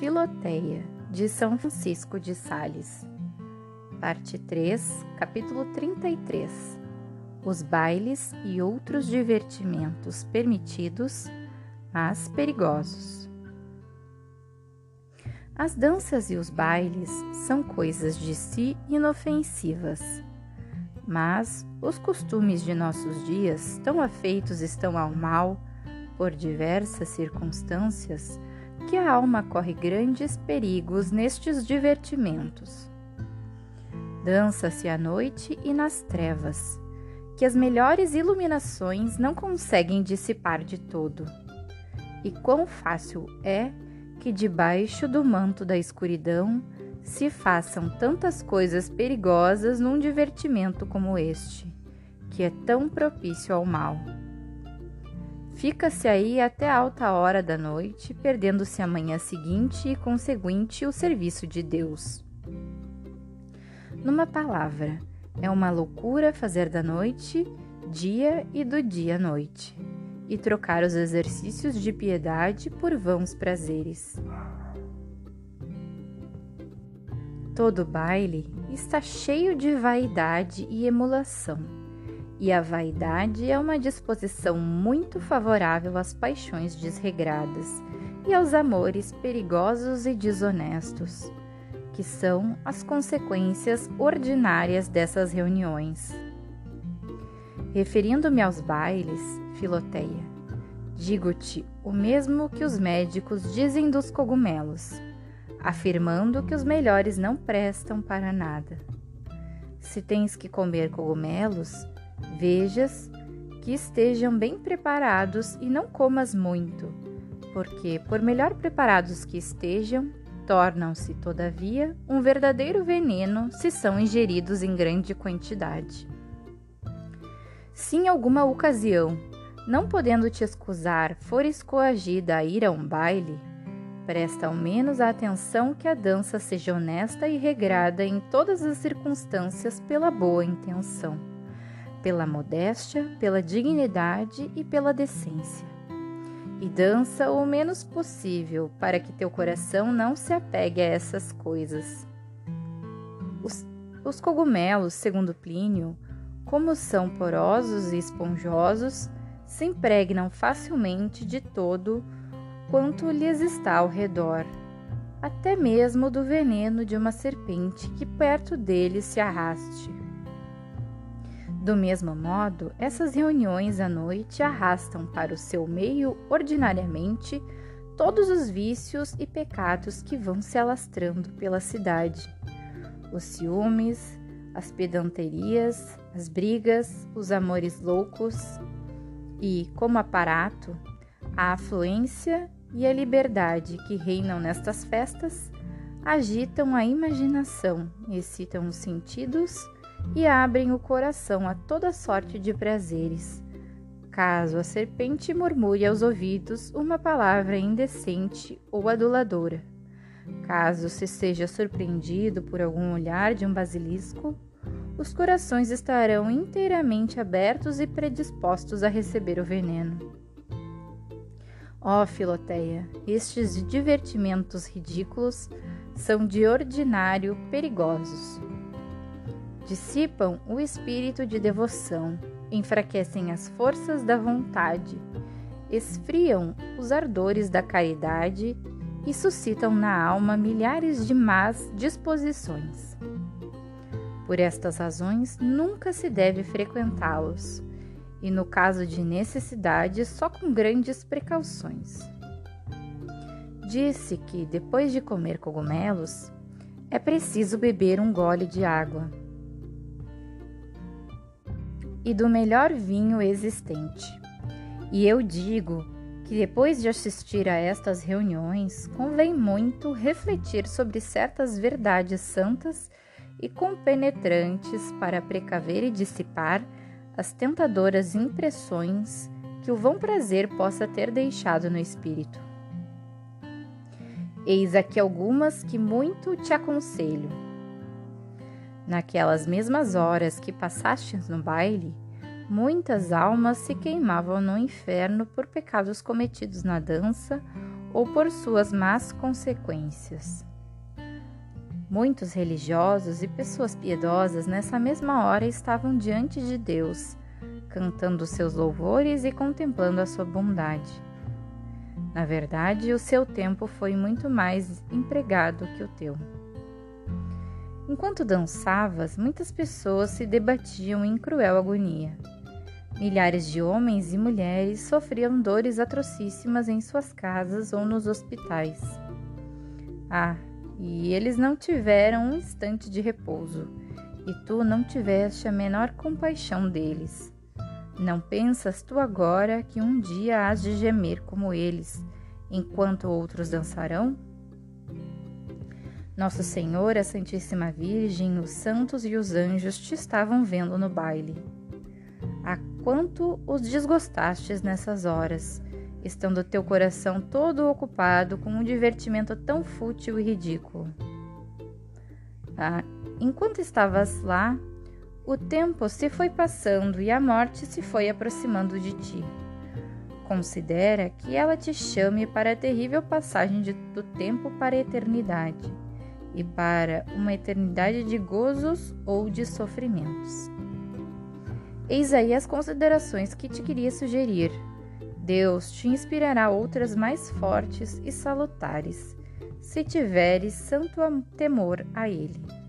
Filoteia, de São Francisco de Sales. Parte 3, capítulo 33. Os bailes e outros divertimentos permitidos, mas perigosos. As danças e os bailes são coisas de si inofensivas, mas os costumes de nossos dias, tão afeitos estão ao mal por diversas circunstâncias, que a alma corre grandes perigos nestes divertimentos. Dança-se à noite e nas trevas, que as melhores iluminações não conseguem dissipar de todo. E quão fácil é que debaixo do manto da escuridão se façam tantas coisas perigosas num divertimento como este, que é tão propício ao mal. Fica-se aí até alta hora da noite, perdendo-se a manhã seguinte e conseguinte o serviço de Deus. Numa palavra, é uma loucura fazer da noite dia e do dia noite, e trocar os exercícios de piedade por vãos prazeres. Todo baile está cheio de vaidade e emulação e a vaidade é uma disposição muito favorável às paixões desregradas e aos amores perigosos e desonestos, que são as consequências ordinárias dessas reuniões. Referindo-me aos bailes, Filoteia, digo-te o mesmo que os médicos dizem dos cogumelos, afirmando que os melhores não prestam para nada. Se tens que comer cogumelos, Vejas que estejam bem preparados e não comas muito, porque, por melhor preparados que estejam, tornam-se, todavia, um verdadeiro veneno se são ingeridos em grande quantidade. Se em alguma ocasião, não podendo te excusar, fores coagida a ir a um baile, presta ao menos a atenção que a dança seja honesta e regrada em todas as circunstâncias pela boa intenção pela modéstia, pela dignidade e pela decência. E dança o menos possível para que teu coração não se apegue a essas coisas. Os, os cogumelos, segundo Plínio, como são porosos e esponjosos, se impregnam facilmente de todo quanto lhes está ao redor, até mesmo do veneno de uma serpente que perto deles se arraste. Do mesmo modo, essas reuniões à noite arrastam para o seu meio ordinariamente todos os vícios e pecados que vão se alastrando pela cidade: os ciúmes, as pedanterias, as brigas, os amores loucos e, como aparato, a afluência e a liberdade que reinam nestas festas agitam a imaginação, excitam os sentidos e abrem o coração a toda sorte de prazeres. Caso a serpente murmure aos ouvidos uma palavra indecente ou aduladora, caso se seja surpreendido por algum olhar de um basilisco, os corações estarão inteiramente abertos e predispostos a receber o veneno. Ó oh, Filoteia, estes divertimentos ridículos são de ordinário perigosos dissipam o espírito de devoção, enfraquecem as forças da vontade, esfriam os ardores da caridade e suscitam na alma milhares de más disposições. Por estas razões, nunca se deve frequentá-los, e no caso de necessidade, só com grandes precauções. Disse que, depois de comer cogumelos, é preciso beber um gole de água e do melhor vinho existente. E eu digo que depois de assistir a estas reuniões, convém muito refletir sobre certas verdades santas e compenetrantes para precaver e dissipar as tentadoras impressões que o vão prazer possa ter deixado no espírito. Eis aqui algumas que muito te aconselho Naquelas mesmas horas que passastes no baile, muitas almas se queimavam no inferno por pecados cometidos na dança ou por suas más consequências. Muitos religiosos e pessoas piedosas nessa mesma hora estavam diante de Deus, cantando seus louvores e contemplando a sua bondade. Na verdade, o seu tempo foi muito mais empregado que o teu. Enquanto dançavas, muitas pessoas se debatiam em cruel agonia. Milhares de homens e mulheres sofriam dores atrocíssimas em suas casas ou nos hospitais. Ah, e eles não tiveram um instante de repouso, e tu não tiveste a menor compaixão deles. Não pensas tu agora que um dia hás de gemer como eles, enquanto outros dançarão? Nosso Senhor, a Santíssima Virgem, os santos e os anjos te estavam vendo no baile. A quanto os desgostastes nessas horas, estando teu coração todo ocupado com um divertimento tão fútil e ridículo. Ah, enquanto estavas lá, o tempo se foi passando e a morte se foi aproximando de ti. Considera que ela te chame para a terrível passagem de, do tempo para a eternidade e para uma eternidade de gozos ou de sofrimentos. Eis aí as considerações que te queria sugerir Deus te inspirará outras mais fortes e salutares, se tiveres santo temor a Ele.